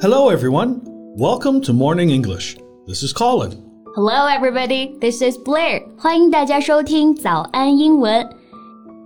Hello, everyone. Welcome to Morning English. This is Colin. Hello, everybody. This is Blair. 欢迎大家收听早安英文。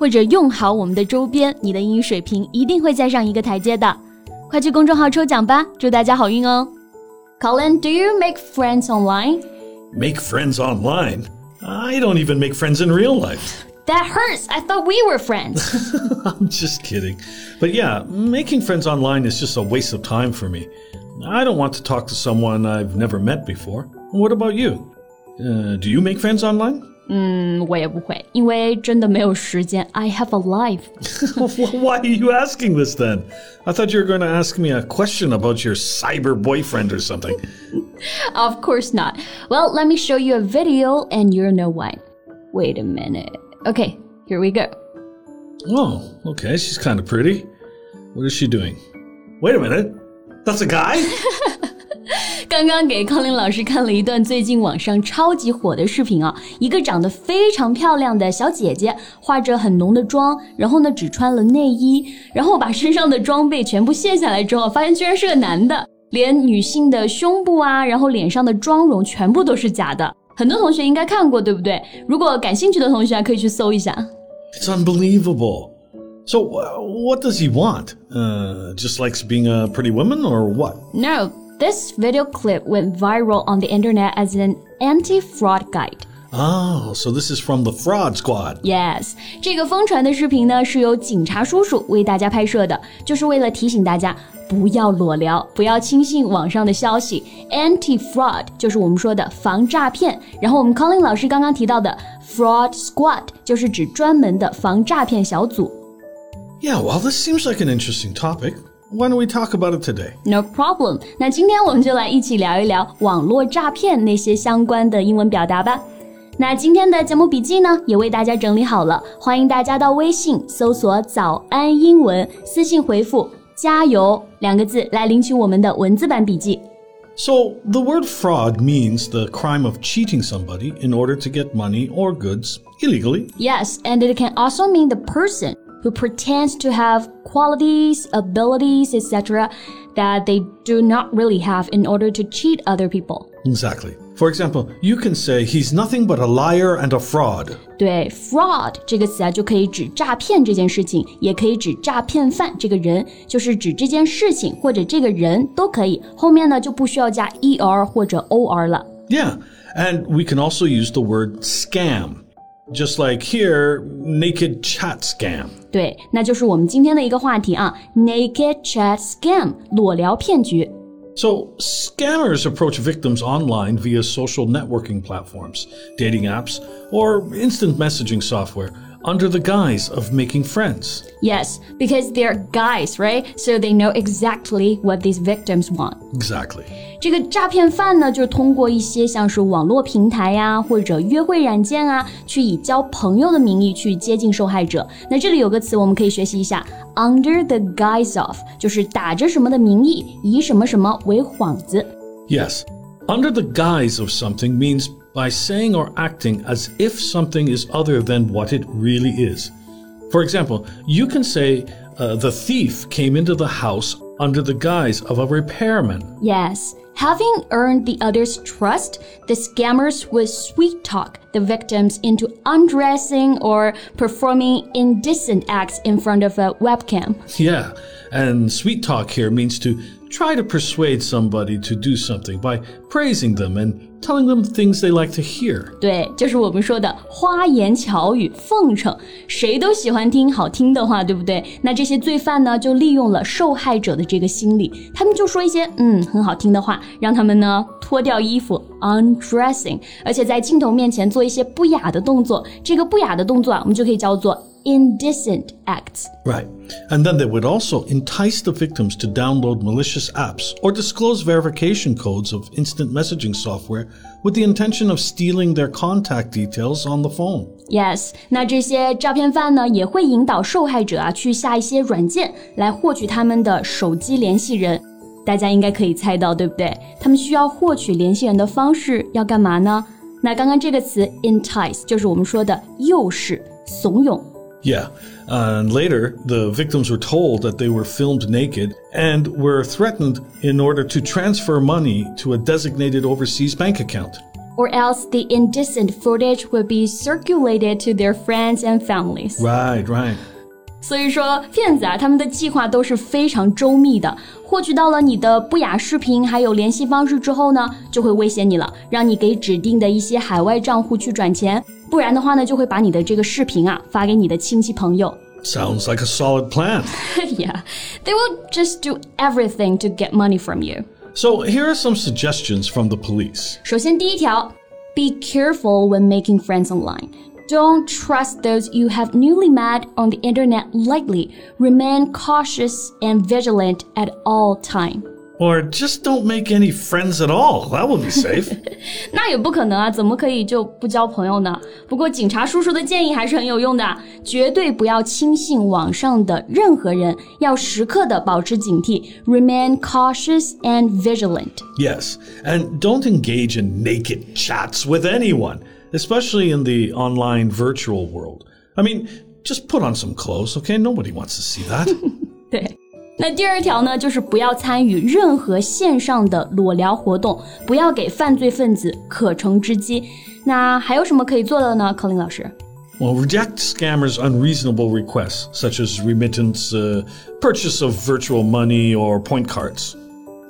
或者用好我们的周边，你的英语水平一定会再上一个台阶的。快去公众号抽奖吧，祝大家好运哦！Colin，do you make friends online? Make friends online? I don't even make friends in real life. That hurts. I thought we were friends. I'm just kidding. But yeah, making friends online is just a waste of time for me. I don't want to talk to someone I've never met before. What about you? Uh, do you make friends online? 嗯，我也不会，因为真的没有时间。I have a life. Why are you asking this then? I thought you were going to ask me a question about your cyber boyfriend or something. of course not. Well, let me show you a video and you'll know why. Wait a minute. Okay, here we go. Oh, okay. She's kind of pretty. What is she doing? Wait a minute. That's a guy? 刚刚给康林老师看了一段最近网上超级火的视频啊，一个长得非常漂亮的小姐姐，化着很浓的妆，然后呢只穿了内衣，然后把身上的装备全部卸下来之后，发现居然是个男的，连女性的胸部啊，然后脸上的妆容全部都是假的。很多同学应该看过，对不对？如果感兴趣的同学可以去搜一下。It's unbelievable. So, uh, what does he want? Uh, just likes being a pretty woman, or what? No, this video clip went viral on the internet as an anti-fraud guide. Oh, so this is from the fraud squad. Yes，这个疯传的视频呢是由警察叔叔为大家拍摄的，就是为了提醒大家不要裸聊，不要轻信网上的消息。Anti-fraud 就是我们说的防诈骗。然后我们 Colin 老师刚刚提到的 fraud squad 就是指专门的防诈骗小组。Yeah, well, this seems like an interesting topic. Why don't we talk about it today? No problem. 那今天我们就来一起聊一聊网络诈骗那些相关的英文表达吧。那今天的节目笔记呢，也为大家整理好了，欢迎大家到微信搜索“早安英文”，私信回复“加油”两个字来领取我们的文字版笔记。So, the word fraud means the crime of cheating somebody in order to get money or goods illegally. Yes, and it can also mean the person who pretends to have qualities, abilities, etc., that they do not really have in order to cheat other people. Exactly. For example, you can say he's nothing but a liar and a fraud. 对，fraud 这个词啊，就可以指诈骗这件事情，也可以指诈骗犯这个人，就是指这件事情或者这个人都可以。后面呢就不需要加 er 或者 or 了。Yeah, and we can also use the word scam. Just like here, naked chat scam. 对，那就是我们今天的一个话题啊，naked chat scam 裸聊骗局。So, scammers approach victims online via social networking platforms, dating apps, or instant messaging software under the guise of making friends. Yes, because they're guys, right? So they know exactly what these victims want. Exactly. 这个诈骗犯呢，就是通过一些像是网络平台呀，或者约会软件啊，去以交朋友的名义去接近受害者。那这里有个词我们可以学习一下，under the guise of，就是打着什么的名义，以什么什么为幌子。Yes, under the guise of something means by saying or acting as if something is other than what it really is. For example, you can say uh, the thief came into the house under the guise of a repairman. Yes. Having earned the other's trust, the scammers would sweet talk the victims into undressing or performing indecent acts in front of a webcam. Yeah, and sweet talk here means to try to persuade somebody to do something by praising them and telling them things they like to hear. 对，就是我们说的花言巧语、奉承，谁都喜欢听好听的话，对不对？那这些罪犯呢，就利用了受害者的这个心理，他们就说一些嗯很好听的话，让他们呢脱掉衣服，undressing，而且在镜头面前做一些不雅的动作。这个不雅的动作啊，我们就可以叫做 indecent acts. Right. And then they would also entice the victims to download malicious apps or disclose verification codes of instant messaging software with the intention of stealing their contact details on the phone. Yes，那这些诈骗犯呢，也会引导受害者啊去下一些软件来获取他们的手机联系人。大家应该可以猜到，对不对？他们需要获取联系人的方式要干嘛呢？那刚刚这个词 entice 就是我们说的诱使、怂恿。 Yeah. And later, the victims were told that they were filmed naked and were threatened in order to transfer money to a designated overseas bank account. Or else the indecent footage would be circulated to their friends and families. Right, right. 所以说，骗子啊，他们的计划都是非常周密的。获取到了你的不雅视频还有联系方式之后呢，就会威胁你了，让你给指定的一些海外账户去转钱，不然的话呢，就会把你的这个视频啊发给你的亲戚朋友。Sounds like a solid plan. yeah, they will just do everything to get money from you. So here are some suggestions from the police. 首先，第一条，Be careful when making friends online. Don't trust those you have newly met on the internet lightly. Remain cautious and vigilant at all time. Or just don't make any friends at all. That will be safe. 那也不可能啊，怎么可以就不交朋友呢？不过警察叔叔的建议还是很有用的，绝对不要轻信网上的任何人，要时刻的保持警惕，remain cautious and vigilant. yes, and don't engage in naked chats with anyone especially in the online virtual world. I mean, just put on some clothes, okay? Nobody wants to see that. 对。那第二条呢，就是不要参与任何线上的裸聊活动，不要给犯罪分子可乘之机。那还有什么可以做的呢？柯林老师？Well, reject scammers' unreasonable requests, such as remittance, uh, purchase of virtual money, or point cards.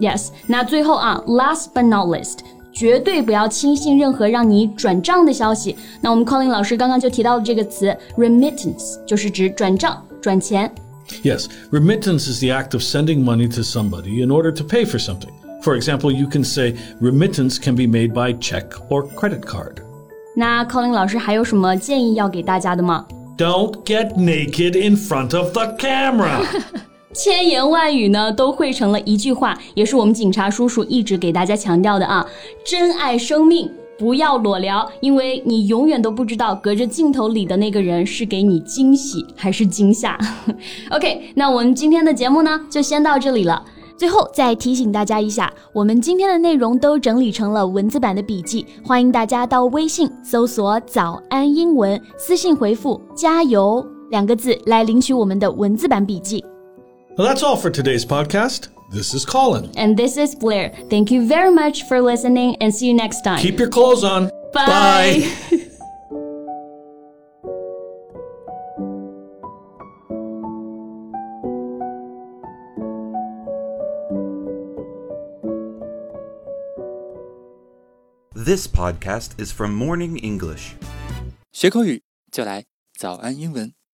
Yes. 那最后啊，last but not least， 绝对不要轻信任何让你转账的消息。那我们 Colin 老师刚刚就提到了这个词 remittance，就是指转账、转钱。Yes, remittance is the act of sending money to somebody in order to pay for something. For example, you can say remittance can be made by check or credit card. 那 Colin 老师还有什么建议要给大家的吗？Don't get naked in front of the camera. 千言万语呢，都汇成了一句话，也是我们警察叔叔一直给大家强调的啊！珍爱生命，不要裸聊，因为你永远都不知道隔着镜头里的那个人是给你惊喜还是惊吓。OK，那我们今天的节目呢，就先到这里了。最后再提醒大家一下，我们今天的内容都整理成了文字版的笔记，欢迎大家到微信搜索“早安英文”，私信回复“加油”两个字来领取我们的文字版笔记。Well, that's all for today's podcast. This is Colin. And this is Blair. Thank you very much for listening and see you next time. Keep your clothes on. Bye. Bye. This podcast is from Morning English. 学口语就来早安英文。